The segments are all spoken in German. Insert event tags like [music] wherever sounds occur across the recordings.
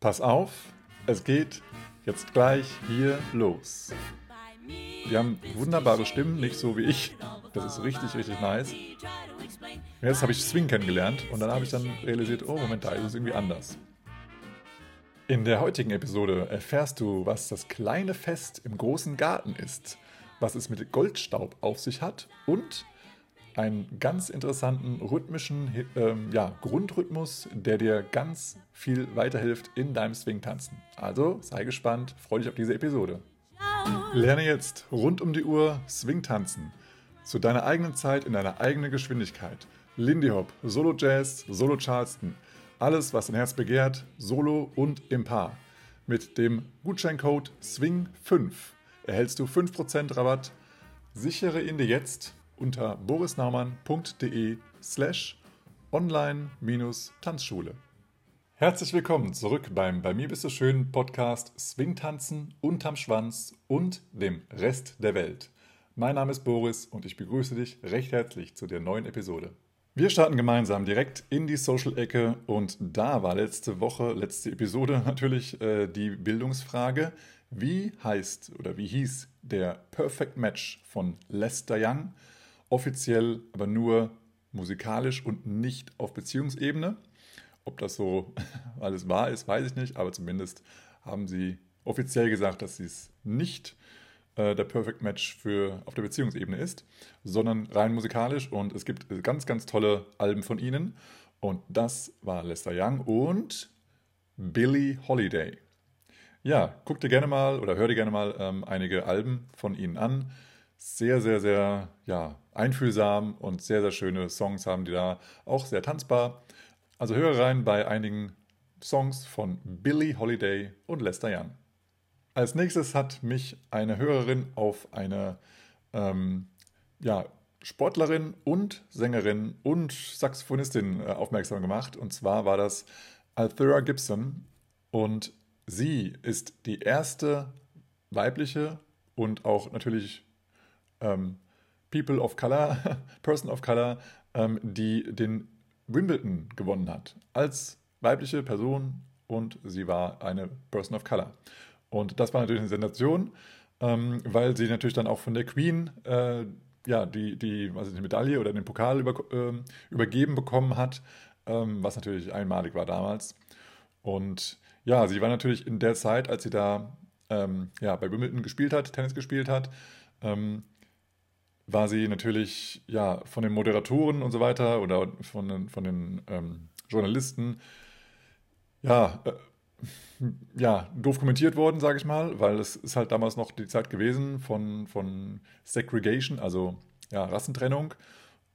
Pass auf, es geht jetzt gleich hier los. Die haben wunderbare Stimmen, nicht so wie ich. Das ist richtig, richtig nice. Jetzt habe ich Swing kennengelernt und dann habe ich dann realisiert, oh Moment, da ist es irgendwie anders. In der heutigen Episode erfährst du, was das kleine Fest im großen Garten ist, was es mit Goldstaub auf sich hat und einen ganz interessanten rhythmischen ähm, ja, Grundrhythmus, der dir ganz viel weiterhilft in deinem Swing-Tanzen. Also sei gespannt, freue dich auf diese Episode. Lerne jetzt rund um die Uhr Swing-Tanzen. Zu deiner eigenen Zeit in deiner eigenen Geschwindigkeit. Lindy Hop, Solo Jazz, Solo Charleston. Alles, was dein Herz begehrt, solo und im Paar. Mit dem Gutscheincode SWING5 erhältst du 5% Rabatt. Sichere ihn dir jetzt unter borisnaumann.de slash online-tanzschule. Herzlich willkommen zurück beim Bei mir bist du schön Podcast Swingtanzen unterm Schwanz und dem Rest der Welt. Mein Name ist Boris und ich begrüße dich recht herzlich zu der neuen Episode. Wir starten gemeinsam direkt in die Social-Ecke und da war letzte Woche, letzte Episode [laughs] natürlich äh, die Bildungsfrage, wie heißt oder wie hieß der Perfect Match von Lester Young offiziell aber nur musikalisch und nicht auf Beziehungsebene. Ob das so [laughs] alles wahr ist, weiß ich nicht, aber zumindest haben sie offiziell gesagt, dass es nicht äh, der Perfect Match für auf der Beziehungsebene ist, sondern rein musikalisch und es gibt ganz, ganz tolle Alben von ihnen und das war Lester Young und Billie Holiday. Ja, guck dir gerne mal oder hör dir gerne mal ähm, einige Alben von ihnen an sehr, sehr, sehr ja, einfühlsam und sehr, sehr schöne Songs haben die da, auch sehr tanzbar. Also höre rein bei einigen Songs von Billie Holiday und Lester Young. Als nächstes hat mich eine Hörerin auf eine ähm, ja, Sportlerin und Sängerin und Saxophonistin äh, aufmerksam gemacht. Und zwar war das Althea Gibson. Und sie ist die erste weibliche und auch natürlich ähm, People of Color, [laughs] Person of Color, ähm, die den Wimbledon gewonnen hat. Als weibliche Person und sie war eine Person of Color. Und das war natürlich eine Sensation, ähm, weil sie natürlich dann auch von der Queen äh, ja, die, die, also die Medaille oder den Pokal über, äh, übergeben bekommen hat, ähm, was natürlich einmalig war damals. Und ja, sie war natürlich in der Zeit, als sie da ähm, ja, bei Wimbledon gespielt hat, Tennis gespielt hat, ähm, war sie natürlich ja, von den Moderatoren und so weiter oder von den, von den ähm, Journalisten ja, äh, ja, doof kommentiert worden, sage ich mal, weil es ist halt damals noch die Zeit gewesen von, von Segregation, also ja, Rassentrennung.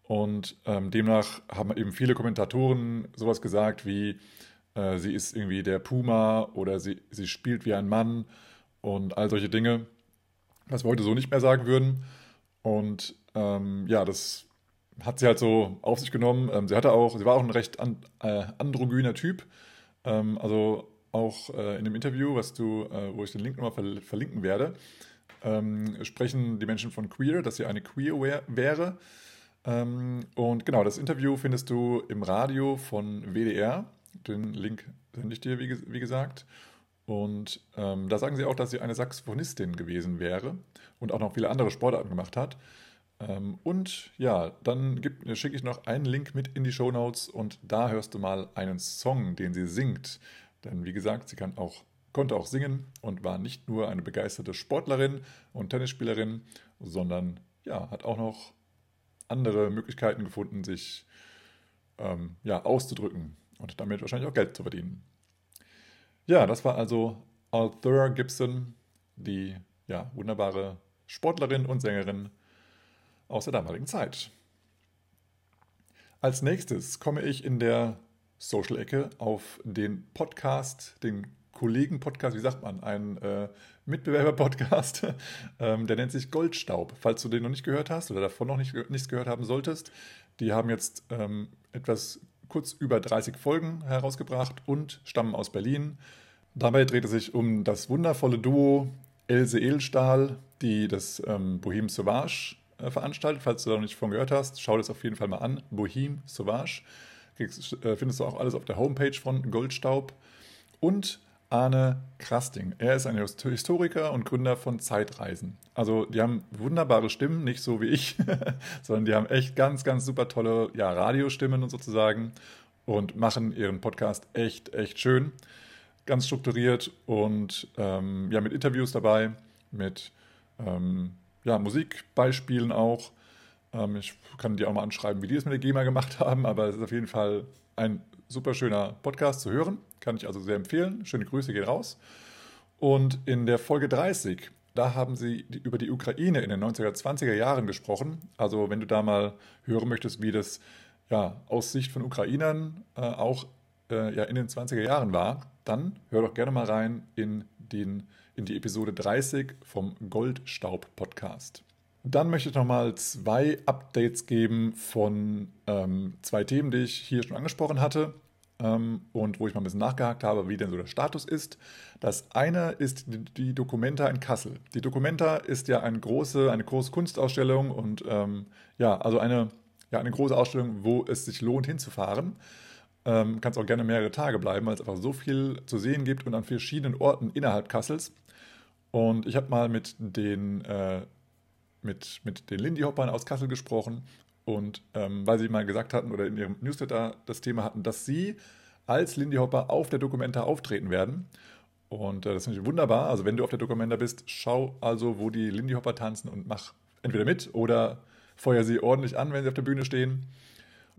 Und ähm, demnach haben eben viele Kommentatoren sowas gesagt wie, äh, sie ist irgendwie der Puma oder sie, sie spielt wie ein Mann und all solche Dinge, was wir heute so nicht mehr sagen würden. Und ähm, ja, das hat sie halt so auf sich genommen. Ähm, sie hatte auch, sie war auch ein recht an, äh, androgyner Typ. Ähm, also auch äh, in dem Interview, was du, äh, wo ich den Link nochmal ver verlinken werde, ähm, sprechen die Menschen von queer, dass sie eine queer wär wäre. Ähm, und genau, das Interview findest du im Radio von WDR. Den Link sende ich dir, wie, wie gesagt. Und ähm, da sagen sie auch, dass sie eine Saxophonistin gewesen wäre und auch noch viele andere Sportarten gemacht hat. Ähm, und ja, dann schicke ich noch einen Link mit in die Show Notes und da hörst du mal einen Song, den sie singt. Denn wie gesagt, sie kann auch, konnte auch singen und war nicht nur eine begeisterte Sportlerin und Tennisspielerin, sondern ja, hat auch noch andere Möglichkeiten gefunden, sich ähm, ja, auszudrücken und damit wahrscheinlich auch Geld zu verdienen. Ja, das war also Althea Gibson, die ja, wunderbare Sportlerin und Sängerin aus der damaligen Zeit. Als nächstes komme ich in der Social-Ecke auf den Podcast, den Kollegen-Podcast, wie sagt man, einen äh, Mitbewerber-Podcast, [laughs] ähm, der nennt sich Goldstaub. Falls du den noch nicht gehört hast oder davon noch nicht, nichts gehört haben solltest, die haben jetzt ähm, etwas kurz über 30 Folgen herausgebracht und stammen aus Berlin. Dabei dreht es sich um das wundervolle Duo Else Edelstahl, die das ähm, Bohème Sauvage äh, veranstaltet. Falls du da noch nicht von gehört hast, schau das auf jeden Fall mal an. Bohème Sauvage. Kriegst, äh, findest du auch alles auf der Homepage von Goldstaub. Und Arne Krasting. Er ist ein Historiker und Gründer von Zeitreisen. Also die haben wunderbare Stimmen, nicht so wie ich, [laughs] sondern die haben echt ganz, ganz super tolle ja, Radiostimmen und sozusagen und machen ihren Podcast echt, echt schön. Ganz strukturiert und ähm, ja, mit Interviews dabei, mit ähm, ja, Musikbeispielen auch. Ähm, ich kann dir auch mal anschreiben, wie die es mit der GEMA gemacht [laughs] haben, aber es ist auf jeden Fall ein super schöner Podcast zu hören. Kann ich also sehr empfehlen. Schöne Grüße gehen raus. Und in der Folge 30, da haben sie über die Ukraine in den 1920er Jahren gesprochen. Also wenn du da mal hören möchtest, wie das ja, aus Sicht von Ukrainern äh, auch äh, ja, in den 20er Jahren war, dann hör doch gerne mal rein in, den, in die Episode 30 vom Goldstaub-Podcast. Dann möchte ich nochmal zwei Updates geben von ähm, zwei Themen, die ich hier schon angesprochen hatte und wo ich mal ein bisschen nachgehakt habe, wie denn so der Status ist. Das eine ist die, Documenta in Kassel. Die Documenta ist ja eine große, eine große Kunstausstellung und ähm, ja, also eine, ja, eine große Ausstellung, wo es sich lohnt hinzufahren. Ähm, Kannst auch gerne mehrere Tage bleiben, weil es einfach so viel zu sehen gibt und an verschiedenen Orten innerhalb Kassels. Und ich habe mal mit den äh, mit, mit den Lindy Hoppern aus Kassel gesprochen und ähm, weil sie mal gesagt hatten oder in ihrem Newsletter das Thema hatten, dass sie als Lindy Hopper auf der Dokumenta auftreten werden. Und äh, das finde ich wunderbar. Also wenn du auf der Dokumenta bist, schau also, wo die Lindy Hopper tanzen und mach entweder mit oder feuer sie ordentlich an, wenn sie auf der Bühne stehen.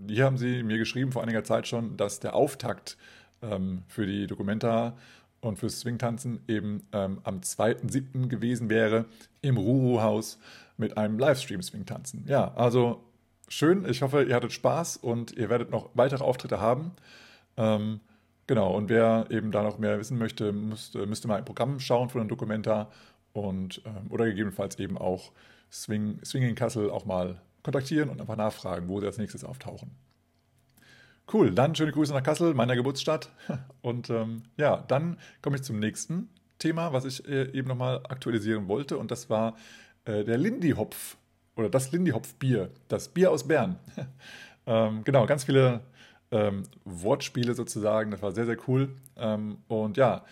Hier haben sie mir geschrieben vor einiger Zeit schon, dass der Auftakt ähm, für die Dokumenta und fürs Swingtanzen eben ähm, am 2.7. gewesen wäre im Ruru-Haus mit einem Livestream Swingtanzen. Ja, also schön. Ich hoffe, ihr hattet Spaß und ihr werdet noch weitere Auftritte haben. Ähm, genau, und wer eben da noch mehr wissen möchte, müsste, müsste mal ein Programm schauen von den Dokumenta und ähm, oder gegebenenfalls eben auch Swing, Swinging Kassel auch mal kontaktieren und einfach nachfragen, wo sie als nächstes auftauchen. Cool, dann schöne Grüße nach Kassel, meiner Geburtsstadt. [laughs] Und ähm, ja, dann komme ich zum nächsten Thema, was ich äh, eben nochmal aktualisieren wollte. Und das war äh, der Lindy-Hopf oder das Lindy-Hopf-Bier, das Bier aus Bern. [laughs] ähm, genau, ganz viele ähm, Wortspiele sozusagen, das war sehr, sehr cool. Ähm, und ja,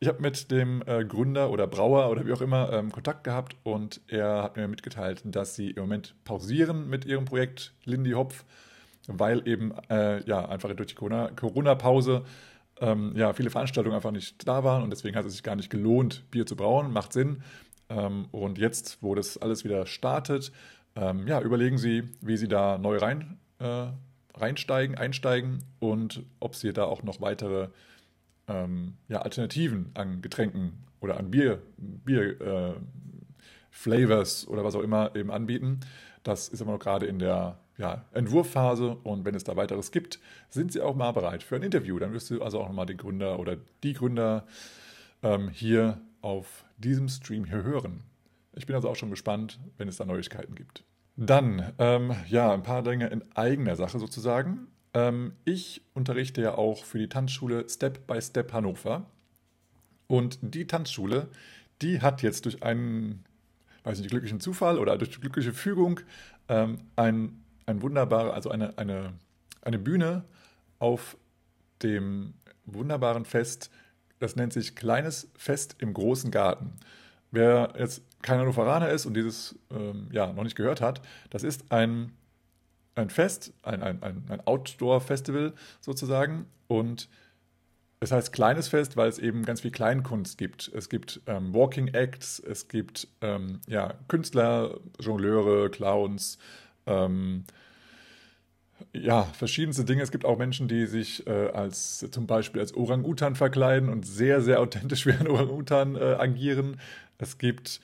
ich habe mit dem äh, Gründer oder Brauer oder wie auch immer ähm, Kontakt gehabt und er hat mir mitgeteilt, dass sie im Moment pausieren mit ihrem Projekt Lindy Hopf weil eben äh, ja einfach durch die Corona-Pause ähm, ja, viele Veranstaltungen einfach nicht da waren und deswegen hat es sich gar nicht gelohnt, Bier zu brauen. Macht Sinn. Ähm, und jetzt, wo das alles wieder startet, ähm, ja, überlegen Sie, wie Sie da neu rein, äh, reinsteigen, einsteigen und ob Sie da auch noch weitere ähm, ja, Alternativen an Getränken oder an Bier, Bier äh, Flavors oder was auch immer eben anbieten. Das ist immer noch gerade in der ja, Entwurfphase und wenn es da weiteres gibt, sind sie auch mal bereit für ein Interview. Dann wirst du also auch nochmal den Gründer oder die Gründer ähm, hier auf diesem Stream hier hören. Ich bin also auch schon gespannt, wenn es da Neuigkeiten gibt. Dann, ähm, ja, ein paar Dinge in eigener Sache sozusagen. Ähm, ich unterrichte ja auch für die Tanzschule Step by Step Hannover. Und die Tanzschule, die hat jetzt durch einen, weiß nicht, glücklichen Zufall oder durch glückliche Fügung ähm, ein ein wunderbarer, also eine, eine, eine Bühne auf dem wunderbaren Fest, das nennt sich Kleines Fest im großen Garten. Wer jetzt kein Hannoveraner ist und dieses ähm, ja, noch nicht gehört hat, das ist ein, ein Fest, ein, ein, ein Outdoor-Festival sozusagen und es heißt kleines Fest, weil es eben ganz viel Kleinkunst gibt. Es gibt ähm, Walking Acts, es gibt ähm, ja, Künstler, Jongleure, Clowns, ähm, ja, verschiedenste Dinge. Es gibt auch Menschen, die sich äh, als zum Beispiel als Orang-Utan verkleiden und sehr, sehr authentisch [laughs] wie ein Orang-Utan äh, agieren. Es gibt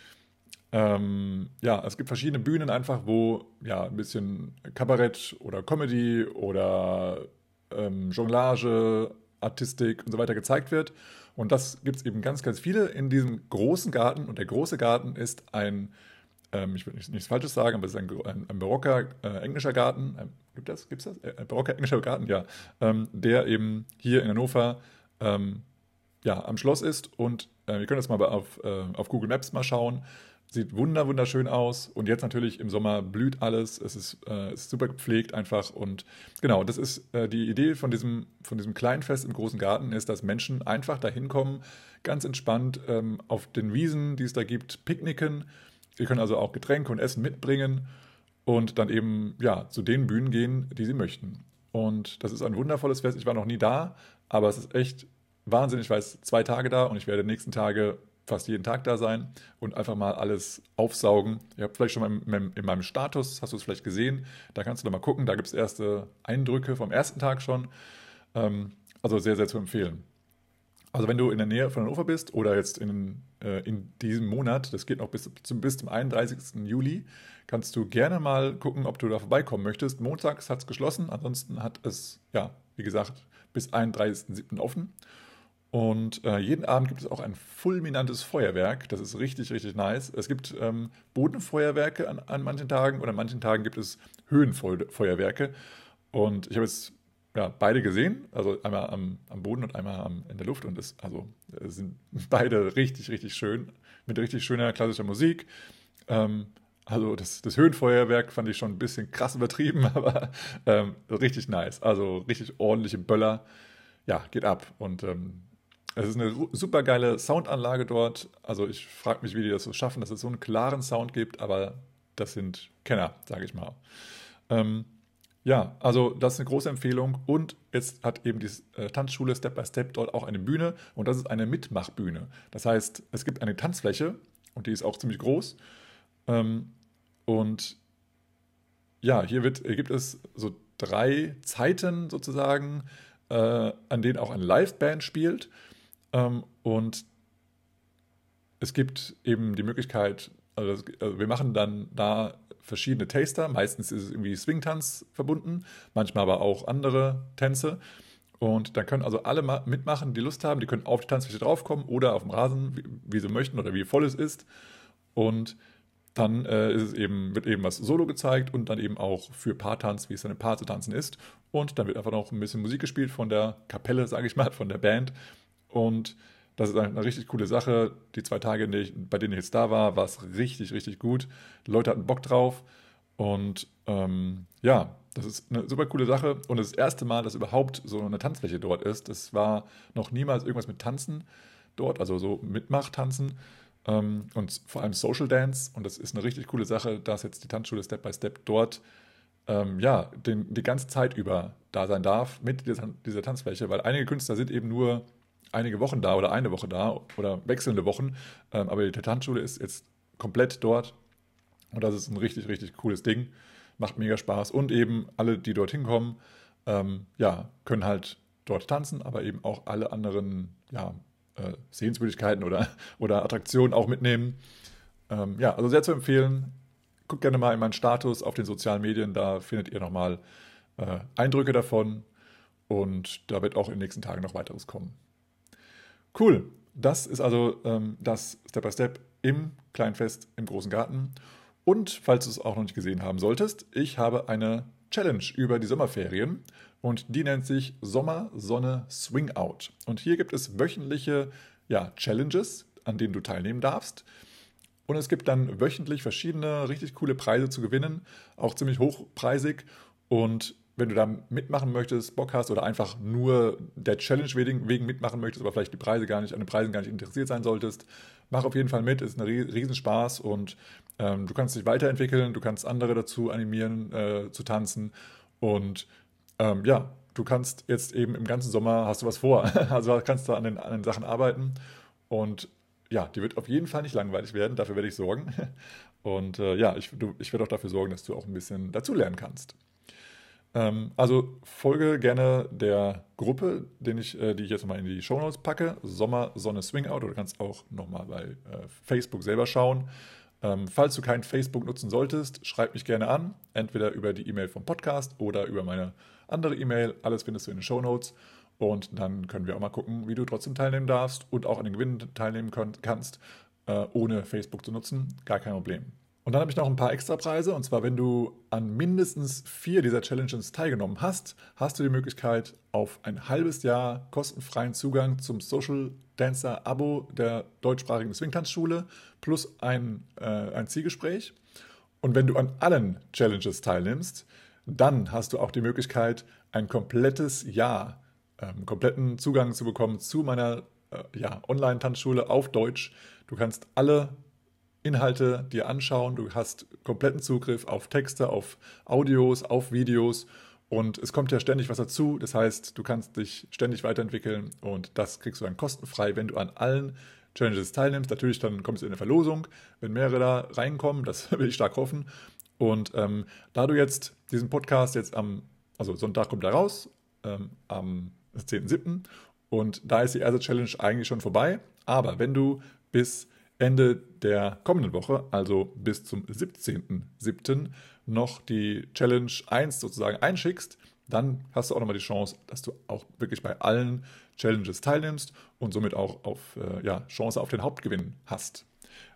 ähm, ja, es gibt verschiedene Bühnen einfach, wo ja ein bisschen Kabarett oder Comedy oder ähm, Jonglage, Artistik und so weiter gezeigt wird. Und das gibt es eben ganz, ganz viele in diesem großen Garten. Und der große Garten ist ein ähm, ich will nicht, nichts Falsches sagen, aber es ist ein, ein, ein barocker äh, englischer Garten, ein, gibt das, gibt's das? Äh, ein barocker englischer Garten, ja, ähm, der eben hier in Hannover ähm, ja, am Schloss ist. Und äh, ihr könnt das mal auf, äh, auf Google Maps mal schauen. Sieht wunder, wunderschön aus. Und jetzt natürlich im Sommer blüht alles. Es ist, äh, ist super gepflegt einfach. Und genau, das ist äh, die Idee von diesem, von diesem kleinen Fest im großen Garten, ist, dass Menschen einfach dahin kommen, ganz entspannt ähm, auf den Wiesen, die es da gibt, picknicken. Ihr könnt also auch Getränke und Essen mitbringen und dann eben ja, zu den Bühnen gehen, die sie möchten. Und das ist ein wundervolles Fest. Ich war noch nie da, aber es ist echt wahnsinnig. Ich war jetzt zwei Tage da und ich werde die nächsten Tage fast jeden Tag da sein und einfach mal alles aufsaugen. Ihr habt vielleicht schon mal in meinem Status, hast du es vielleicht gesehen, da kannst du noch mal gucken, da gibt es erste Eindrücke vom ersten Tag schon. Ähm, also sehr, sehr zu empfehlen. Also wenn du in der Nähe von Hannover bist oder jetzt in, äh, in diesem Monat, das geht noch bis zum, bis zum 31. Juli, kannst du gerne mal gucken, ob du da vorbeikommen möchtest. Montags hat es geschlossen, ansonsten hat es, ja, wie gesagt, bis 31.07. offen. Und äh, jeden Abend gibt es auch ein fulminantes Feuerwerk. Das ist richtig, richtig nice. Es gibt ähm, Bodenfeuerwerke an, an, manchen Tagen und an manchen Tagen gibt es Höhenfeuerwerke. Und ich habe jetzt ja, beide gesehen, also einmal am, am Boden und einmal am, in der Luft. Und das, also, sind [laughs] beide richtig, richtig schön, mit richtig schöner klassischer Musik. Ähm, also das, das, Höhenfeuerwerk fand ich schon ein bisschen krass übertrieben, [laughs] aber ähm, richtig nice. Also richtig ordentliche Böller. Ja, geht ab. Und ähm, es ist eine super geile Soundanlage dort. Also ich frage mich, wie die das so schaffen, dass es so einen klaren Sound gibt, aber das sind Kenner, sage ich mal. Ähm, ja, also das ist eine große Empfehlung. Und jetzt hat eben die äh, Tanzschule Step by Step dort auch eine Bühne und das ist eine Mitmachbühne. Das heißt, es gibt eine Tanzfläche und die ist auch ziemlich groß. Ähm, und ja, hier wird, gibt es so drei Zeiten sozusagen, äh, an denen auch eine Liveband spielt. Ähm, und es gibt eben die Möglichkeit, also, also, wir machen dann da verschiedene Taster. Meistens ist es irgendwie Swing-Tanz verbunden, manchmal aber auch andere Tänze. Und da können also alle mitmachen, die Lust haben. Die können auf die Tanzfläche draufkommen oder auf dem Rasen, wie, wie sie möchten oder wie voll es ist. Und dann äh, ist es eben, wird eben was Solo gezeigt und dann eben auch für Paartanz, wie es dann im Paar zu tanzen ist. Und dann wird einfach noch ein bisschen Musik gespielt von der Kapelle, sage ich mal, von der Band. Und das ist eine richtig coole Sache. Die zwei Tage, bei denen ich jetzt da war, war es richtig, richtig gut. Die Leute hatten Bock drauf. Und ähm, ja, das ist eine super coole Sache. Und das erste Mal, dass überhaupt so eine Tanzfläche dort ist. Es war noch niemals irgendwas mit Tanzen dort, also so Mitmachtanzen ähm, und vor allem Social Dance. Und das ist eine richtig coole Sache, dass jetzt die Tanzschule Step by Step dort ähm, ja, den, die ganze Zeit über da sein darf mit dieser, dieser Tanzfläche, weil einige Künstler sind eben nur einige Wochen da oder eine Woche da oder wechselnde Wochen. Ähm, aber die Tanzschule ist jetzt komplett dort und das ist ein richtig, richtig cooles Ding. Macht mega Spaß und eben alle, die dorthin kommen, ähm, ja, können halt dort tanzen, aber eben auch alle anderen ja, äh, Sehenswürdigkeiten oder, [laughs] oder Attraktionen auch mitnehmen. Ähm, ja, also sehr zu empfehlen. Guckt gerne mal in meinen Status auf den sozialen Medien, da findet ihr nochmal äh, Eindrücke davon und da wird auch in den nächsten Tagen noch weiteres kommen. Cool. Das ist also ähm, das Step by Step im Kleinfest im Großen Garten. Und falls du es auch noch nicht gesehen haben solltest, ich habe eine Challenge über die Sommerferien und die nennt sich Sommer Sonne Swing Out. Und hier gibt es wöchentliche ja, Challenges, an denen du teilnehmen darfst. Und es gibt dann wöchentlich verschiedene richtig coole Preise zu gewinnen, auch ziemlich hochpreisig. Und wenn du da mitmachen möchtest, Bock hast oder einfach nur der Challenge wegen, mitmachen möchtest, aber vielleicht die Preise gar nicht, an den Preisen gar nicht interessiert sein solltest, mach auf jeden Fall mit, ist ein Riesenspaß und ähm, du kannst dich weiterentwickeln, du kannst andere dazu animieren äh, zu tanzen und ähm, ja, du kannst jetzt eben im ganzen Sommer, hast du was vor, [laughs] also kannst du an den, an den Sachen arbeiten und ja, die wird auf jeden Fall nicht langweilig werden, dafür werde ich sorgen. [laughs] Und äh, ja, ich, ich werde auch dafür sorgen, dass du auch ein bisschen dazu lernen kannst. Ähm, also folge gerne der Gruppe, den ich, äh, die ich jetzt nochmal in die Show Notes packe. Sommer, Sonne, Swing Out. Oder du kannst auch nochmal bei äh, Facebook selber schauen. Ähm, falls du kein Facebook nutzen solltest, schreib mich gerne an. Entweder über die E-Mail vom Podcast oder über meine andere E-Mail. Alles findest du in den Show Notes. Und dann können wir auch mal gucken, wie du trotzdem teilnehmen darfst und auch an den Gewinnen teilnehmen kannst, äh, ohne Facebook zu nutzen. Gar kein Problem. Und dann habe ich noch ein paar extra Preise. Und zwar, wenn du an mindestens vier dieser Challenges teilgenommen hast, hast du die Möglichkeit auf ein halbes Jahr kostenfreien Zugang zum Social Dancer Abo der deutschsprachigen Swingtanzschule plus ein, äh, ein Zielgespräch. Und wenn du an allen Challenges teilnimmst, dann hast du auch die Möglichkeit, ein komplettes Jahr, ähm, kompletten Zugang zu bekommen zu meiner äh, ja, Online-Tanzschule auf Deutsch. Du kannst alle Inhalte dir anschauen. Du hast kompletten Zugriff auf Texte, auf Audios, auf Videos. Und es kommt ja ständig was dazu. Das heißt, du kannst dich ständig weiterentwickeln und das kriegst du dann kostenfrei, wenn du an allen Challenges teilnimmst. Natürlich, dann kommst du in eine Verlosung, wenn mehrere da reinkommen. Das [laughs] will ich stark hoffen. Und ähm, da du jetzt diesen Podcast jetzt am, also Sonntag kommt er raus, ähm, am 10.7. Und da ist die erste Challenge eigentlich schon vorbei. Aber wenn du bis Ende der kommenden Woche, also bis zum 17.07., noch die Challenge 1 sozusagen einschickst, dann hast du auch nochmal die Chance, dass du auch wirklich bei allen Challenges teilnimmst und somit auch auf äh, ja, Chance auf den Hauptgewinn hast.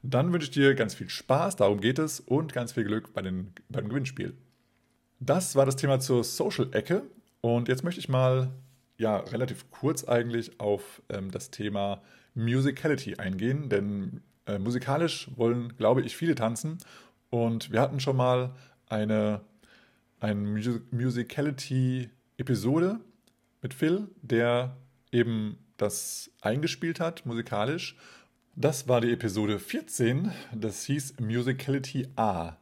Dann wünsche ich dir ganz viel Spaß, darum geht es, und ganz viel Glück bei den, beim Gewinnspiel. Das war das Thema zur Social-Ecke und jetzt möchte ich mal ja relativ kurz eigentlich auf ähm, das Thema Musicality eingehen, denn äh, musikalisch wollen, glaube ich, viele tanzen. Und wir hatten schon mal eine, eine Musicality-Episode mit Phil, der eben das eingespielt hat, musikalisch. Das war die Episode 14, das hieß Musicality A.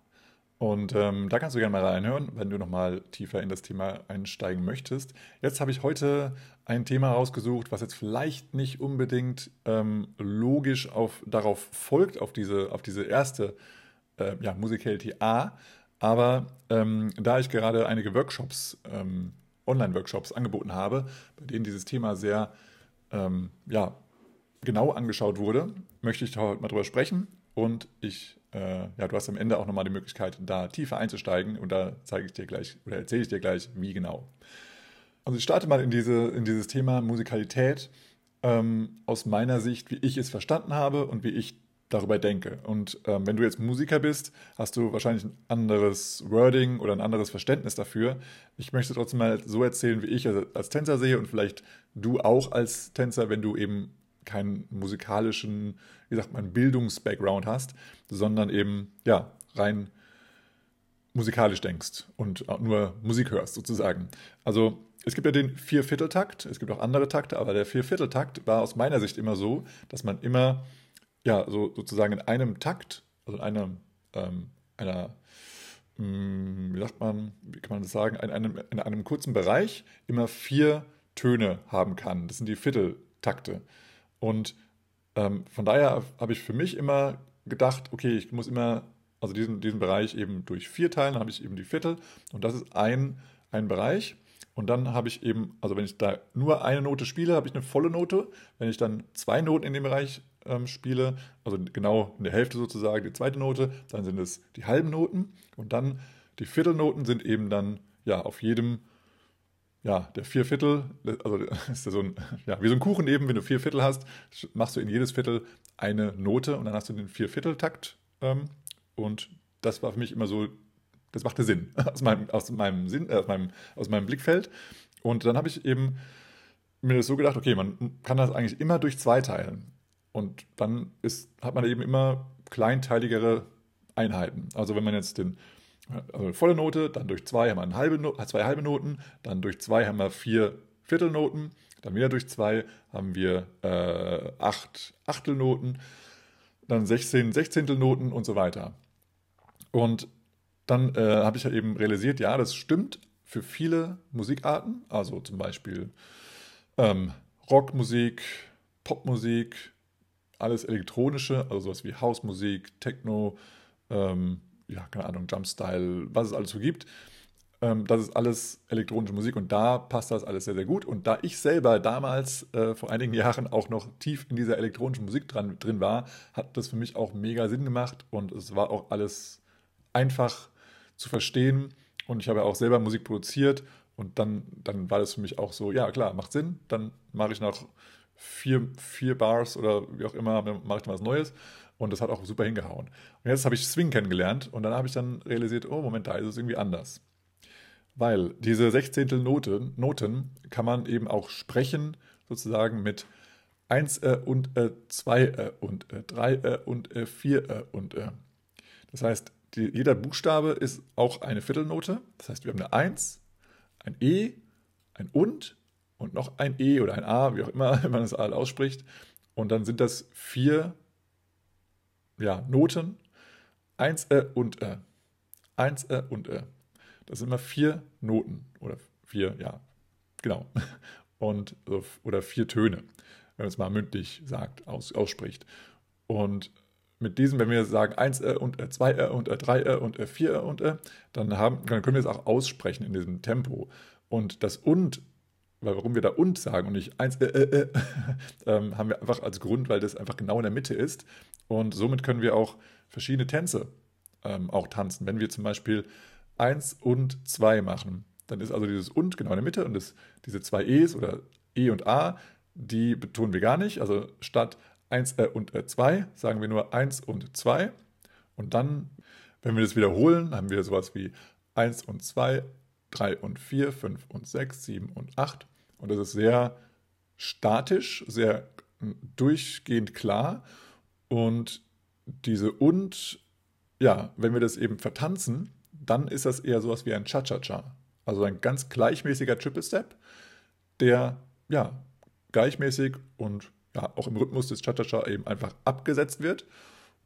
Und ähm, da kannst du gerne mal reinhören, wenn du nochmal tiefer in das Thema einsteigen möchtest. Jetzt habe ich heute ein Thema rausgesucht, was jetzt vielleicht nicht unbedingt ähm, logisch auf, darauf folgt, auf diese, auf diese erste äh, ja, Musicality A. Aber ähm, da ich gerade einige Workshops, ähm, Online-Workshops angeboten habe, bei denen dieses Thema sehr ähm, ja, genau angeschaut wurde, möchte ich heute mal drüber sprechen und ich äh, ja, du hast am Ende auch nochmal die Möglichkeit, da tiefer einzusteigen und da zeige ich dir gleich oder erzähle ich dir gleich, wie genau. Also ich starte mal in, diese, in dieses Thema Musikalität ähm, aus meiner Sicht, wie ich es verstanden habe und wie ich darüber denke. Und ähm, wenn du jetzt Musiker bist, hast du wahrscheinlich ein anderes Wording oder ein anderes Verständnis dafür. Ich möchte trotzdem mal so erzählen, wie ich es als Tänzer sehe und vielleicht du auch als Tänzer, wenn du eben keinen musikalischen, wie sagt man, Bildungs-Background hast, sondern eben, ja, rein musikalisch denkst und nur Musik hörst, sozusagen. Also es gibt ja den Viervierteltakt, es gibt auch andere Takte, aber der Viervierteltakt war aus meiner Sicht immer so, dass man immer, ja, so sozusagen in einem Takt, also in einem, ähm, einer, hm, wie sagt man, wie kann man das sagen, in einem, in einem kurzen Bereich immer vier Töne haben kann. Das sind die Vierteltakte. Und ähm, von daher habe ich für mich immer gedacht, okay, ich muss immer, also diesen, diesen Bereich eben durch vier teilen, dann habe ich eben die Viertel und das ist ein, ein Bereich. Und dann habe ich eben, also wenn ich da nur eine Note spiele, habe ich eine volle Note. Wenn ich dann zwei Noten in dem Bereich ähm, spiele, also genau in der Hälfte sozusagen die zweite Note, dann sind es die halben Noten. Und dann die Viertelnoten sind eben dann ja auf jedem ja, der Vierviertel, also [laughs] ist ja so ein, ja, wie so ein Kuchen eben, wenn du vier Viertel hast, machst du in jedes Viertel eine Note und dann hast du den Viervierteltakt. Ähm, und das war für mich immer so, das machte Sinn [laughs] aus meinem, aus meinem Sinn, äh, aus meinem, aus meinem Blickfeld. Und dann habe ich eben mir das so gedacht, okay, man kann das eigentlich immer durch zwei teilen. Und dann ist, hat man eben immer kleinteiligere Einheiten. Also wenn man jetzt den also volle Note, dann durch zwei haben wir eine halbe no zwei halbe Noten, dann durch zwei haben wir vier Viertelnoten, dann wieder durch zwei haben wir äh, acht Achtelnoten, dann 16 Sechzehntelnoten und so weiter. Und dann äh, habe ich ja eben realisiert, ja, das stimmt für viele Musikarten, also zum Beispiel ähm, Rockmusik, Popmusik, alles elektronische, also sowas wie Hausmusik, Techno, ähm, ja, keine Ahnung, Jumpstyle, was es alles so gibt. Ähm, das ist alles elektronische Musik und da passt das alles sehr, sehr gut. Und da ich selber damals äh, vor einigen [laughs] Jahren auch noch tief in dieser elektronischen Musik dran, drin war, hat das für mich auch mega Sinn gemacht und es war auch alles einfach zu verstehen. Und ich habe ja auch selber Musik produziert und dann, dann war das für mich auch so, ja klar, macht Sinn. Dann mache ich nach vier, vier Bars oder wie auch immer, mache ich dann was Neues. Und das hat auch super hingehauen. Und jetzt habe ich Swing kennengelernt und dann habe ich dann realisiert, oh, Moment, da ist es irgendwie anders. Weil diese Sechzehntel Noten, Noten kann man eben auch sprechen, sozusagen mit 1 äh, und äh, 2 äh, und äh, 3 äh, und äh, 4 äh, und äh. Das heißt, die, jeder Buchstabe ist auch eine Viertelnote. Das heißt, wir haben eine 1, ein E, ein und und noch ein E oder ein A, wie auch immer wenn [laughs] man das alle ausspricht. Und dann sind das vier ja, Noten. Eins Ä und Ä. Eins Ä und Ä. Das sind immer vier Noten oder vier, ja, genau. [laughs] Und, oder vier Töne, wenn man es mal mündlich sagt, aus, ausspricht. Und mit diesem, wenn wir sagen 1 Ä und Ä, 2 Ä und Ä, 3 Ä und Ä, 4 Ä und Ä, dann, haben, dann können wir es auch aussprechen in diesem Tempo. Und das und weil warum wir da und sagen und nicht eins, äh, äh, äh, [laughs] ähm, haben wir einfach als Grund, weil das einfach genau in der Mitte ist. Und somit können wir auch verschiedene Tänze ähm, auch tanzen. Wenn wir zum Beispiel eins und zwei machen, dann ist also dieses und genau in der Mitte und das, diese zwei E's oder E und A, die betonen wir gar nicht. Also statt 1 äh, und äh, 2 sagen wir nur 1 und 2. Und dann, wenn wir das wiederholen, haben wir sowas wie 1 und 2, 3 und 4, 5 und 6, 7 und 8. Und das ist sehr statisch, sehr durchgehend klar. Und diese und, ja, wenn wir das eben vertanzen, dann ist das eher sowas wie ein Cha-Cha-Cha. Also ein ganz gleichmäßiger Triple Step, der ja gleichmäßig und ja auch im Rhythmus des Cha-Cha-Cha eben einfach abgesetzt wird.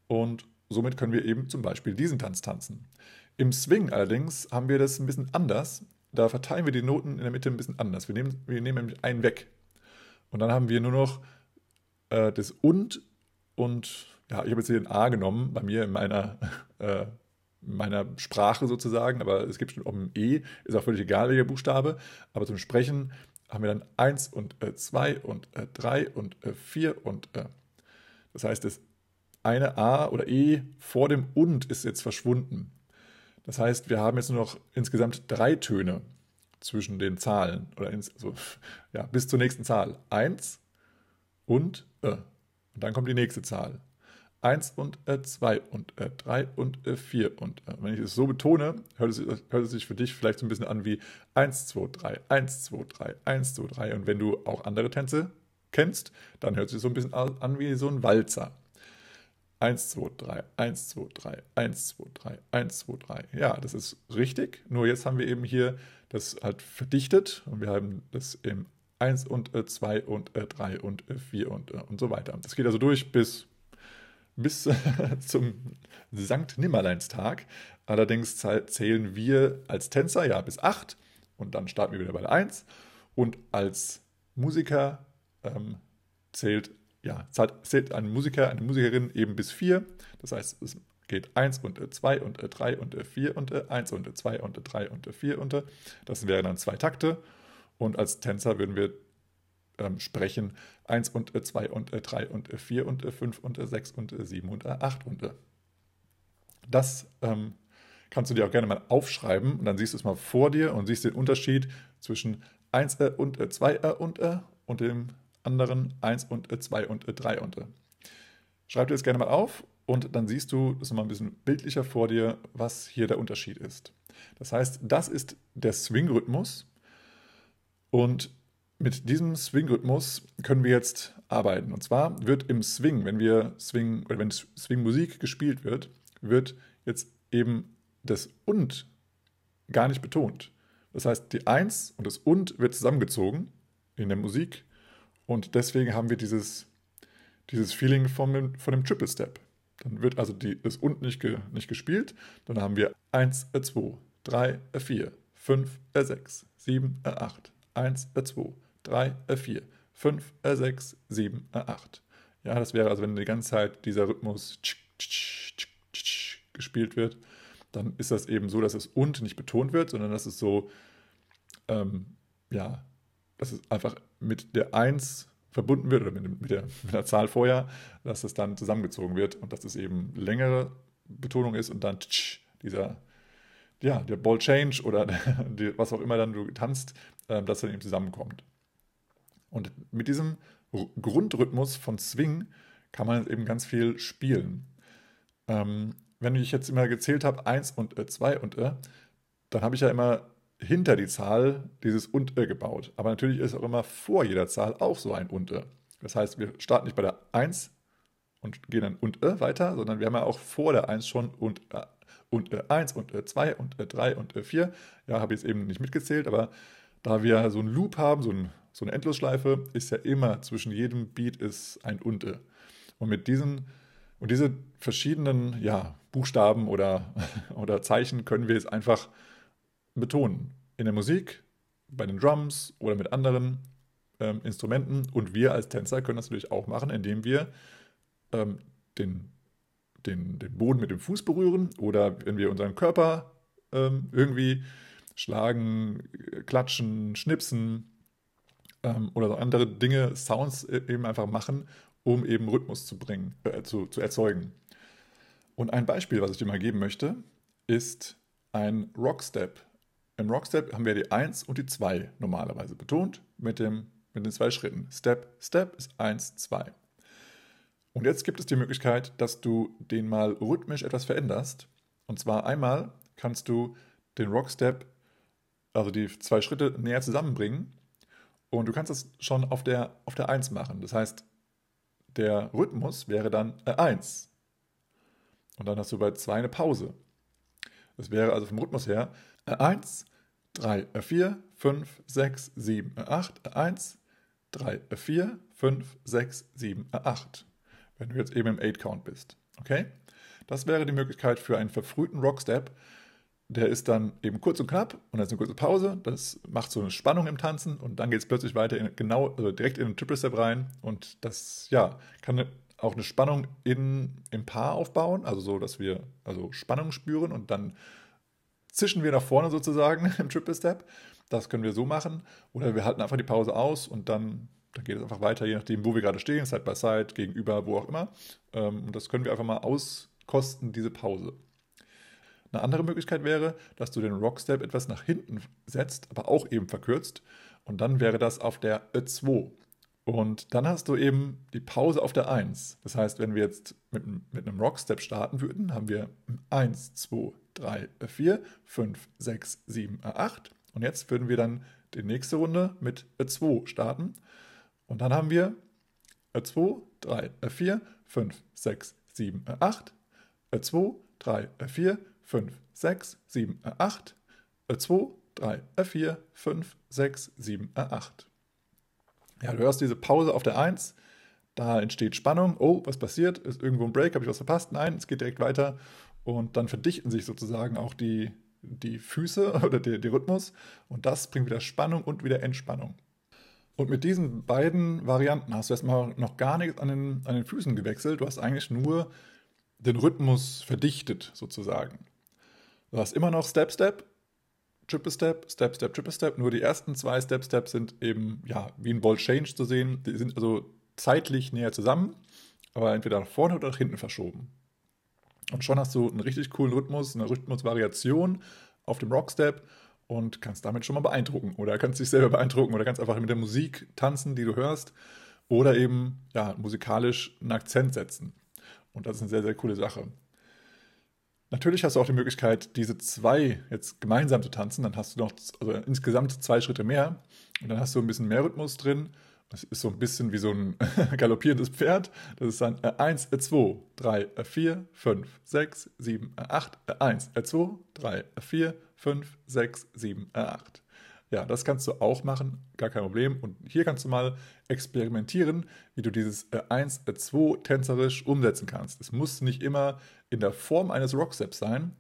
Und somit können wir eben zum Beispiel diesen Tanz tanzen. Im Swing allerdings haben wir das ein bisschen anders. Da verteilen wir die Noten in der Mitte ein bisschen anders. Wir nehmen, wir nehmen nämlich einen weg. Und dann haben wir nur noch äh, das und und ja, ich habe jetzt hier ein A genommen, bei mir in meiner, [laughs] äh, meiner Sprache sozusagen, aber es gibt schon ein E, ist auch völlig egal, welcher Buchstabe. Aber zum Sprechen haben wir dann 1 und 2 äh, und 3 äh, und 4 äh, und äh. das heißt, das eine A oder E vor dem und ist jetzt verschwunden. Das heißt, wir haben jetzt nur noch insgesamt drei Töne zwischen den Zahlen oder ins, also, ja, bis zur nächsten Zahl. 1 und Ö. Und dann kommt die nächste Zahl. 1 und 2 und 3 und 4 und wenn ich es so betone, hört es, hört es sich für dich vielleicht so ein bisschen an wie 1, 2, 3, 1, 2, 3, 1, 2, 3. Und wenn du auch andere Tänze kennst, dann hört es sich so ein bisschen an wie so ein Walzer. 1, 2, 3, 1, 2, 3, 1, 2, 3, 1, 2, 3. Ja, das ist richtig. Nur jetzt haben wir eben hier das halt verdichtet und wir haben das im 1 und 2 und 3 und 4 und, und so weiter. Das geht also durch bis, bis [laughs] zum Sankt Nimmerleinstag. Allerdings zählen wir als Tänzer ja bis 8 und dann starten wir wieder bei der 1. Und als Musiker ähm, zählt ja, zählt ein Musiker, eine Musikerin eben bis 4. Das heißt, es geht 1 und 2 und 3 und 4 und 1 und 2 und 3 und 4 und das wären dann zwei Takte. Und als Tänzer würden wir ähm, sprechen 1 und 2 und 3 und 4 und 5 und 6 und 7 und 8 und das ähm, kannst du dir auch gerne mal aufschreiben und dann siehst du es mal vor dir und siehst den Unterschied zwischen 1 und 2 und und dem anderen 1 und 2 und 3 und. Schreib dir das gerne mal auf und dann siehst du das mal ein bisschen bildlicher vor dir, was hier der Unterschied ist. Das heißt, das ist der Swing-Rhythmus und mit diesem Swing-Rhythmus können wir jetzt arbeiten. Und zwar wird im Swing, wenn wir Swing oder wenn Swing-Musik gespielt wird, wird jetzt eben das und gar nicht betont. Das heißt, die 1 und das und wird zusammengezogen in der Musik und deswegen haben wir dieses, dieses Feeling von dem, von dem Triple Step. Dann wird also die, das und nicht, ge, nicht gespielt. Dann haben wir 1, 2, 3, 4, 5, 6, 7, 8. 1, 2, 3, 4, 5, 6, 7, 8. Ja, das wäre also, wenn die ganze Zeit dieser Rhythmus gespielt wird, dann ist das eben so, dass es und nicht betont wird, sondern dass es so, ähm, ja, dass es einfach mit der 1 verbunden wird oder mit, mit, der, mit der Zahl vorher, dass es dann zusammengezogen wird und dass es eben längere Betonung ist und dann tsch, dieser, ja, der Ball Change oder [laughs] die, was auch immer dann du tanzt, äh, dass dann eben zusammenkommt. Und mit diesem Grundrhythmus von Swing kann man eben ganz viel spielen. Ähm, wenn ich jetzt immer gezählt habe, 1 und 2 und äh, dann habe ich ja immer hinter die Zahl dieses und äh gebaut. Aber natürlich ist auch immer vor jeder Zahl auch so ein und äh. Das heißt, wir starten nicht bei der 1 und gehen dann und äh weiter, sondern wir haben ja auch vor der 1 schon und und äh, 1 und äh, 2 und äh, 3 und äh, 4. Ja, habe ich jetzt eben nicht mitgezählt, aber da wir so einen Loop haben, so, ein, so eine Endlosschleife, ist ja immer zwischen jedem Beat ist ein und. Äh. Und mit diesen und diese verschiedenen ja, Buchstaben oder, [laughs] oder Zeichen können wir jetzt einfach betonen. In der Musik, bei den Drums oder mit anderen ähm, Instrumenten. Und wir als Tänzer können das natürlich auch machen, indem wir ähm, den, den, den Boden mit dem Fuß berühren oder wenn wir unseren Körper ähm, irgendwie schlagen, klatschen, schnipsen ähm, oder so andere Dinge, Sounds e-, eben einfach machen, um eben Rhythmus zu bringen, äh, zu, zu erzeugen. Und ein Beispiel, was ich dir mal geben möchte, ist ein Rockstep. Im Rockstep haben wir die 1 und die 2 normalerweise betont mit, dem, mit den zwei Schritten. Step, Step ist 1, 2. Und jetzt gibt es die Möglichkeit, dass du den mal rhythmisch etwas veränderst. Und zwar einmal kannst du den Rockstep, also die zwei Schritte näher zusammenbringen. Und du kannst das schon auf der, auf der 1 machen. Das heißt, der Rhythmus wäre dann 1. Und dann hast du bei 2 eine Pause. Das wäre also vom Rhythmus her 1, 3, 4, 5, 6, 7, 8, 1, 3, 4, 5, 6, 7, 8 wenn du jetzt eben im 8-Count bist. Okay? Das wäre die Möglichkeit für einen verfrühten Rockstep. Der ist dann eben kurz und knapp und dann ist eine kurze Pause. Das macht so eine Spannung im Tanzen und dann geht es plötzlich weiter in, genau, also direkt in den Triple Step rein und das ja kann auch eine Spannung in, im Paar aufbauen, also so, dass wir also Spannung spüren und dann zischen wir nach vorne sozusagen [laughs] im Triple Step. Das können wir so machen oder wir halten einfach die Pause aus und dann da geht es einfach weiter, je nachdem, wo wir gerade stehen, Side by Side, gegenüber, wo auch immer. Ähm, und das können wir einfach mal auskosten, diese Pause. Eine andere Möglichkeit wäre, dass du den Rockstep etwas nach hinten setzt, aber auch eben verkürzt. Und dann wäre das auf der 2. Und dann hast du eben die Pause auf der 1. Das heißt, wenn wir jetzt mit, mit einem Rockstep starten würden, haben wir 1, 2, 3, 4, 5, 6, 7, 8. Und jetzt würden wir dann die nächste Runde mit 2 starten. Und dann haben wir 2, 3, 4, 5, 6, 7, 8, 2, 3, 4, 5, 6, 7, 8, 2, 3, 4, 5, 6, 7, 8. Ja, du hörst diese Pause auf der 1, da entsteht Spannung. Oh, was passiert? Ist irgendwo ein Break? Habe ich was verpasst? Nein, es geht direkt weiter. Und dann verdichten sich sozusagen auch die, die Füße [laughs] oder der, Rhythmus. Und das bringt wieder Spannung und wieder Entspannung. Und mit diesen beiden Varianten hast du erstmal noch gar nichts an den, an den Füßen gewechselt. Du hast eigentlich nur den Rhythmus verdichtet, sozusagen. Du hast immer noch Step, Step, Triple Step, Step, Step, Triple Step. Nur die ersten zwei Step, Steps sind eben ja, wie ein Ball Change zu sehen. Die sind also zeitlich näher zusammen, aber entweder nach vorne oder nach hinten verschoben. Und schon hast du einen richtig coolen Rhythmus, eine Rhythmusvariation auf dem Rockstep und kannst damit schon mal beeindrucken oder kannst dich selber beeindrucken oder kannst einfach mit der Musik tanzen, die du hörst oder eben ja, musikalisch einen Akzent setzen. Und das ist eine sehr, sehr coole Sache. Natürlich hast du auch die Möglichkeit, diese zwei jetzt gemeinsam zu tanzen. Dann hast du noch also insgesamt zwei Schritte mehr und dann hast du ein bisschen mehr Rhythmus drin. Das ist so ein bisschen wie so ein [laughs] galoppierendes Pferd. Das ist dann 1, 2, 3, 4, 5, 6, 7, 8, 1, 2, 3, 4, 5, 6, 7, 8. Ja, das kannst du auch machen, gar kein Problem. Und hier kannst du mal experimentieren, wie du dieses 1, 2 tänzerisch umsetzen kannst. Es muss nicht immer in der Form eines Rocksteps sein.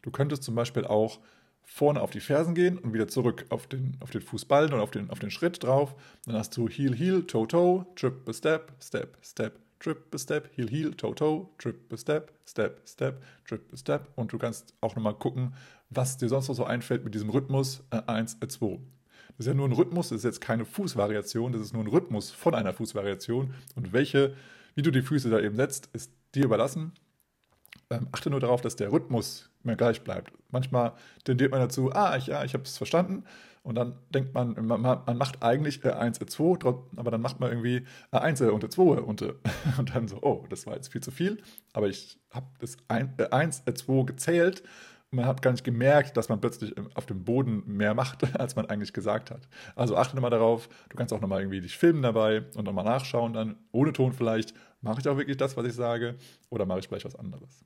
Du könntest zum Beispiel auch vorne auf die Fersen gehen und wieder zurück auf den, auf den Fußballen oder auf den, auf den Schritt drauf. Dann hast du Heel, Heel, Toe, Toe, Trip, Step, Step, Step, Trip, Step, Heel, Heel, Toe, Toe, Trip, Step, Step, Step, Trip, Step. Und du kannst auch nochmal gucken, was dir sonst noch so einfällt mit diesem Rhythmus 1, äh, 2. Äh, das ist ja nur ein Rhythmus, das ist jetzt keine Fußvariation, das ist nur ein Rhythmus von einer Fußvariation. Und welche, wie du die Füße da eben setzt, ist dir überlassen. Ähm, achte nur darauf, dass der Rhythmus immer gleich bleibt. Manchmal tendiert man dazu, ah, ich, ja, ich habe es verstanden. Und dann denkt man, man, man macht eigentlich äh, 1, 2, aber dann macht man irgendwie äh, 1 äh, und 2 und, äh, [laughs] und dann so, oh, das war jetzt viel zu viel. Aber ich habe das 1, äh, 1 äh, 2 gezählt man hat gar nicht gemerkt, dass man plötzlich auf dem Boden mehr macht, [laughs] als man eigentlich gesagt hat. Also achte mal darauf, du kannst auch nochmal irgendwie dich filmen dabei und nochmal nachschauen, dann ohne Ton vielleicht, mache ich auch wirklich das, was ich sage, oder mache ich vielleicht was anderes.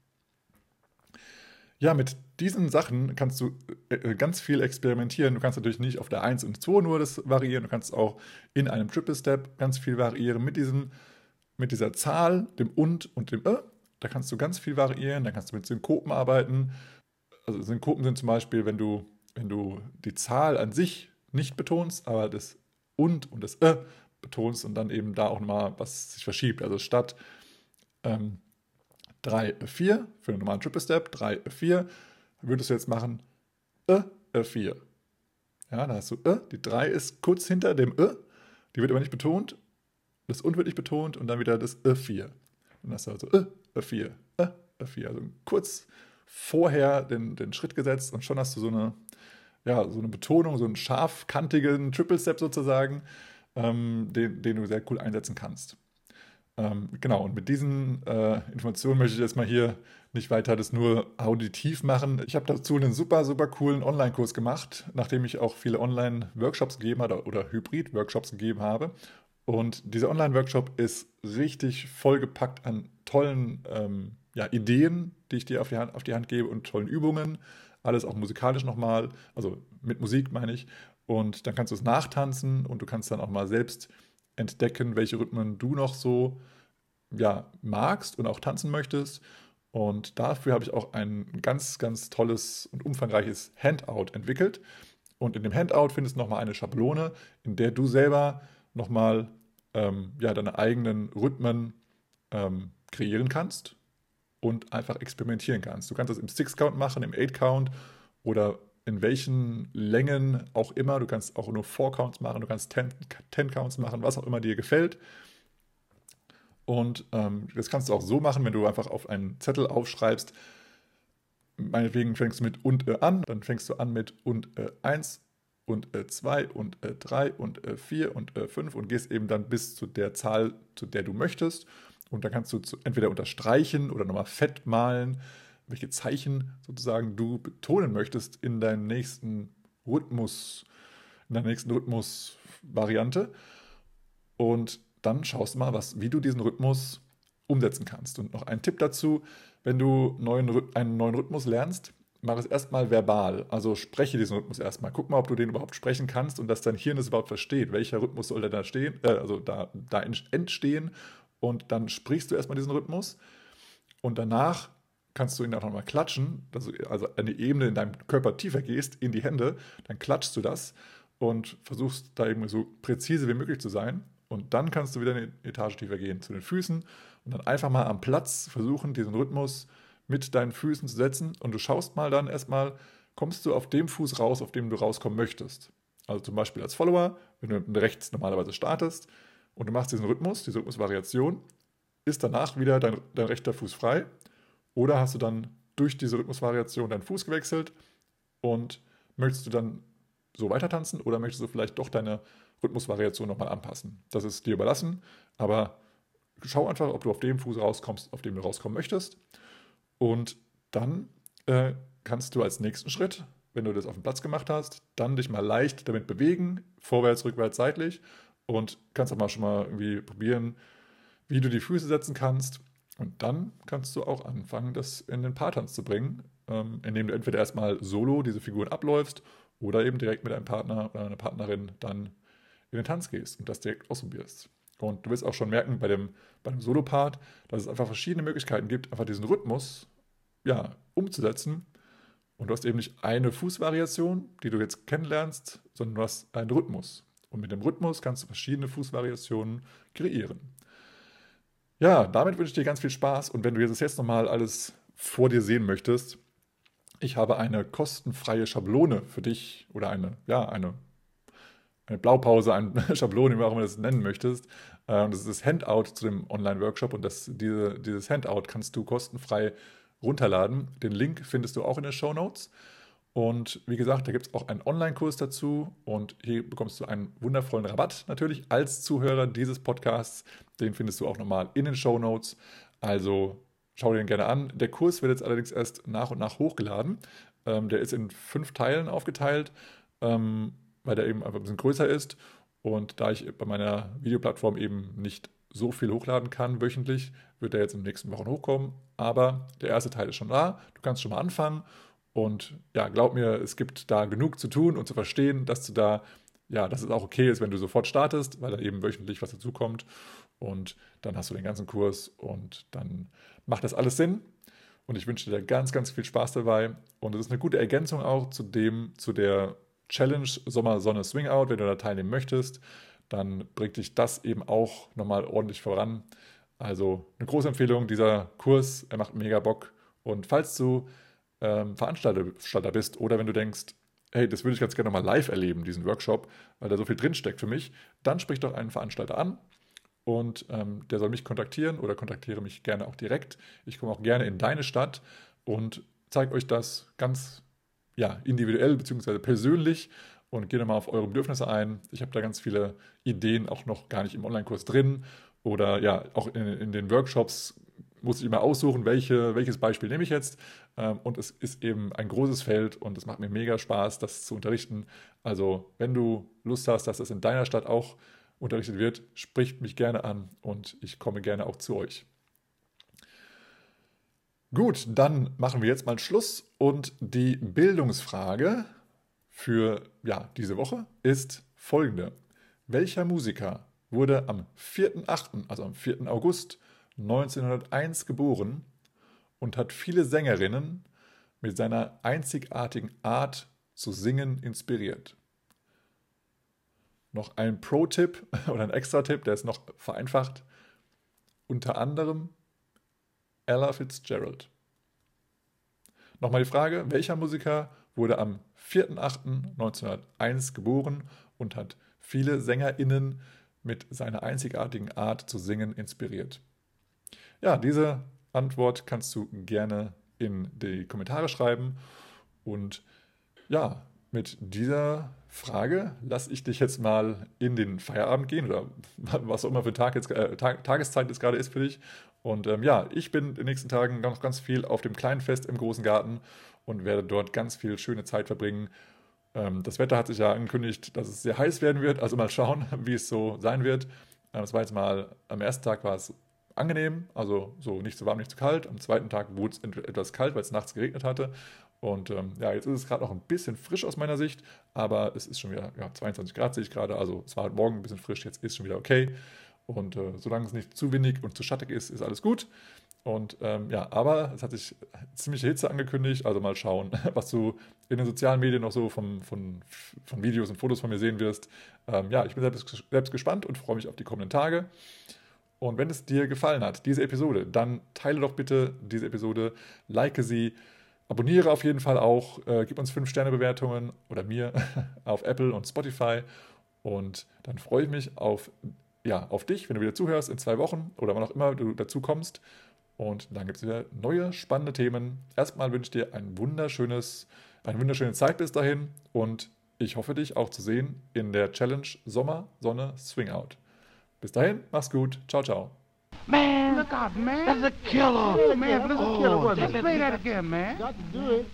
Ja, mit diesen Sachen kannst du äh, ganz viel experimentieren. Du kannst natürlich nicht auf der 1 und 2 nur das variieren, du kannst auch in einem Triple Step ganz viel variieren mit, diesen, mit dieser Zahl, dem und und dem Ö. Da kannst du ganz viel variieren, dann kannst du mit Synkopen arbeiten also Synkopen sind zum Beispiel, wenn du, wenn du die Zahl an sich nicht betonst, aber das und und das äh betonst und dann eben da auch nochmal was sich verschiebt. Also statt ähm, 3, 4 für einen normalen Triple Step, 3, 4, würdest du jetzt machen äh, 4. Ja, da hast du äh, die 3 ist kurz hinter dem äh, die wird aber nicht betont, das und wird nicht betont und dann wieder das äh 4. Dann hast du also äh, 4, äh, 4, also kurz vorher den, den Schritt gesetzt und schon hast du so eine, ja, so eine Betonung, so einen scharfkantigen Triple Step sozusagen, ähm, den, den du sehr cool einsetzen kannst. Ähm, genau, und mit diesen äh, Informationen möchte ich jetzt mal hier nicht weiter das nur auditiv machen. Ich habe dazu einen super, super coolen Online-Kurs gemacht, nachdem ich auch viele Online-Workshops gegeben habe oder Hybrid-Workshops gegeben habe. Und dieser Online-Workshop ist richtig vollgepackt an tollen ähm, ja, Ideen, die ich dir auf die, Hand, auf die Hand gebe und tollen Übungen. Alles auch musikalisch nochmal, also mit Musik meine ich. Und dann kannst du es nachtanzen und du kannst dann auch mal selbst entdecken, welche Rhythmen du noch so ja, magst und auch tanzen möchtest. Und dafür habe ich auch ein ganz, ganz tolles und umfangreiches Handout entwickelt. Und in dem Handout findest du nochmal eine Schablone, in der du selber nochmal ähm, ja, deine eigenen Rhythmen ähm, kreieren kannst und einfach experimentieren kannst. Du kannst das im Six-Count machen, im Eight-Count oder in welchen Längen auch immer. Du kannst auch nur Four-Counts machen, du kannst Ten-Counts machen, was auch immer dir gefällt. Und ähm, das kannst du auch so machen, wenn du einfach auf einen Zettel aufschreibst, meinetwegen fängst du mit und äh, an, dann fängst du an mit und äh, 1 und 2 äh, und 3 äh, und 4 äh, und 5 und gehst eben dann bis zu der Zahl, zu der du möchtest. Und da kannst du entweder unterstreichen oder nochmal fett malen, welche Zeichen sozusagen du betonen möchtest in deinem nächsten Rhythmus, in deiner nächsten Rhythmus-Variante. Und dann schaust du mal, was, wie du diesen Rhythmus umsetzen kannst. Und noch ein Tipp dazu, wenn du neuen, einen neuen Rhythmus lernst, mach es erstmal verbal. Also spreche diesen Rhythmus erstmal. Guck mal, ob du den überhaupt sprechen kannst und dass dein Hirn es überhaupt versteht. Welcher Rhythmus soll da stehen, äh, also da, da entstehen und dann sprichst du erstmal diesen Rhythmus und danach kannst du ihn auch nochmal klatschen, also, also eine Ebene in deinem Körper tiefer gehst, in die Hände, dann klatschst du das und versuchst da eben so präzise wie möglich zu sein. Und dann kannst du wieder eine Etage tiefer gehen zu den Füßen und dann einfach mal am Platz versuchen, diesen Rhythmus mit deinen Füßen zu setzen. Und du schaust mal dann erstmal, kommst du auf dem Fuß raus, auf dem du rauskommen möchtest. Also zum Beispiel als Follower, wenn du rechts normalerweise startest, und du machst diesen Rhythmus, diese Rhythmusvariation, ist danach wieder dein, dein rechter Fuß frei oder hast du dann durch diese Rhythmusvariation deinen Fuß gewechselt und möchtest du dann so weiter tanzen oder möchtest du vielleicht doch deine Rhythmusvariation nochmal anpassen? Das ist dir überlassen, aber schau einfach, ob du auf dem Fuß rauskommst, auf dem du rauskommen möchtest. Und dann äh, kannst du als nächsten Schritt, wenn du das auf dem Platz gemacht hast, dann dich mal leicht damit bewegen, vorwärts, rückwärts, seitlich und kannst auch mal schon mal irgendwie probieren, wie du die Füße setzen kannst. Und dann kannst du auch anfangen, das in den Paartanz zu bringen, ähm, indem du entweder erstmal solo diese Figuren abläufst oder eben direkt mit einem Partner oder einer Partnerin dann in den Tanz gehst und das direkt ausprobierst. Und du wirst auch schon merken bei dem, bei dem Solo-Part, dass es einfach verschiedene Möglichkeiten gibt, einfach diesen Rhythmus ja, umzusetzen. Und du hast eben nicht eine Fußvariation, die du jetzt kennenlernst, sondern du hast einen Rhythmus. Und mit dem Rhythmus kannst du verschiedene Fußvariationen kreieren. Ja, damit wünsche ich dir ganz viel Spaß. Und wenn du jetzt, jetzt nochmal alles vor dir sehen möchtest, ich habe eine kostenfreie Schablone für dich oder eine, ja, eine, eine Blaupause, eine [laughs] Schablone, wie auch immer du das nennen möchtest. Und das ist das Handout zu dem Online-Workshop und das, diese, dieses Handout kannst du kostenfrei runterladen. Den Link findest du auch in den Show Notes. Und wie gesagt, da gibt es auch einen Online-Kurs dazu und hier bekommst du einen wundervollen Rabatt natürlich als Zuhörer dieses Podcasts. Den findest du auch nochmal in den Show Notes. Also schau dir den gerne an. Der Kurs wird jetzt allerdings erst nach und nach hochgeladen. Ähm, der ist in fünf Teilen aufgeteilt, ähm, weil der eben einfach ein bisschen größer ist. Und da ich bei meiner Videoplattform eben nicht so viel hochladen kann wöchentlich, wird der jetzt in den nächsten Wochen hochkommen. Aber der erste Teil ist schon da. Du kannst schon mal anfangen und ja, glaub mir, es gibt da genug zu tun und zu verstehen, dass du da, ja, dass es auch okay ist, wenn du sofort startest, weil da eben wöchentlich was dazukommt. Und dann hast du den ganzen Kurs und dann macht das alles Sinn. Und ich wünsche dir ganz, ganz viel Spaß dabei. Und es ist eine gute Ergänzung auch zu dem, zu der Challenge Sommer Sonne Swing Out. Wenn du da teilnehmen möchtest, dann bringt dich das eben auch nochmal ordentlich voran. Also eine große Empfehlung, dieser Kurs, er macht mega Bock. Und falls du ähm, Veranstalter bist oder wenn du denkst, hey, das würde ich ganz gerne mal live erleben, diesen Workshop, weil da so viel drinsteckt für mich, dann sprich doch einen Veranstalter an und ähm, der soll mich kontaktieren oder kontaktiere mich gerne auch direkt. Ich komme auch gerne in deine Stadt und zeige euch das ganz ja, individuell bzw. persönlich und gehe mal auf eure Bedürfnisse ein. Ich habe da ganz viele Ideen auch noch gar nicht im Online-Kurs drin oder ja, auch in, in den Workshops muss ich immer aussuchen, welche, welches Beispiel nehme ich jetzt. Ähm, und es ist eben ein großes Feld und es macht mir mega Spaß, das zu unterrichten. Also, wenn du Lust hast, dass das in deiner Stadt auch unterrichtet wird, spricht mich gerne an und ich komme gerne auch zu euch. Gut, dann machen wir jetzt mal Schluss und die Bildungsfrage für ja, diese Woche ist folgende. Welcher Musiker wurde am 4.8., also am 4. August 1901 geboren und hat viele Sängerinnen mit seiner einzigartigen Art zu singen inspiriert. Noch ein Pro-Tipp [laughs] oder ein Extra-Tipp, der ist noch vereinfacht. Unter anderem Ella Fitzgerald. Nochmal die Frage, welcher Musiker wurde am 4.8.1901 geboren und hat viele SängerInnen mit seiner einzigartigen Art zu singen inspiriert? Ja, diese Antwort kannst du gerne in die Kommentare schreiben. Und ja, mit dieser Frage lasse ich dich jetzt mal in den Feierabend gehen oder [laughs] was auch immer für Tag jetzt, äh, Tag, Tageszeit es gerade ist für dich. Und ähm, ja, ich bin in den nächsten Tagen noch ganz viel auf dem kleinen Fest im großen Garten und werde dort ganz viel schöne Zeit verbringen. Ähm, das Wetter hat sich ja angekündigt, dass es sehr heiß werden wird. Also mal schauen, [laughs] wie es so sein wird. Ähm, es war jetzt mal, am ersten Tag war es angenehm, also so nicht zu warm, nicht zu kalt. Am zweiten Tag wurde es etwas kalt, weil es nachts geregnet hatte. Und ähm, ja, jetzt ist es gerade noch ein bisschen frisch aus meiner Sicht, aber es ist schon wieder ja, 22 Grad sehe ich gerade. Also es war heute Morgen ein bisschen frisch, jetzt ist schon wieder okay. Und äh, solange es nicht zu windig und zu schattig ist, ist alles gut. Und ähm, ja, aber es hat sich ziemliche Hitze angekündigt. Also mal schauen, [laughs] was du in den sozialen Medien noch so von, von, von Videos und Fotos von mir sehen wirst. Ähm, ja, ich bin selbst, selbst gespannt und freue mich auf die kommenden Tage. Und wenn es dir gefallen hat, diese Episode, dann teile doch bitte diese Episode, like sie, abonniere auf jeden Fall auch, äh, gib uns 5-Sterne-Bewertungen oder mir [laughs] auf Apple und Spotify. Und dann freue ich mich auf, ja, auf dich, wenn du wieder zuhörst in zwei Wochen oder wann auch immer du dazu kommst. Und dann gibt es wieder neue spannende Themen. Erstmal wünsche ich dir ein wunderschönes, eine wunderschöne Zeit bis dahin und ich hoffe dich auch zu sehen in der Challenge Sommer Sonne Swing Out. Bis dahin, mach's gut. Ciao, ciao. Man, look out, man. That's a killer. Oh, man, that's a killer. Oh, Let's play that again, man. Got to do it.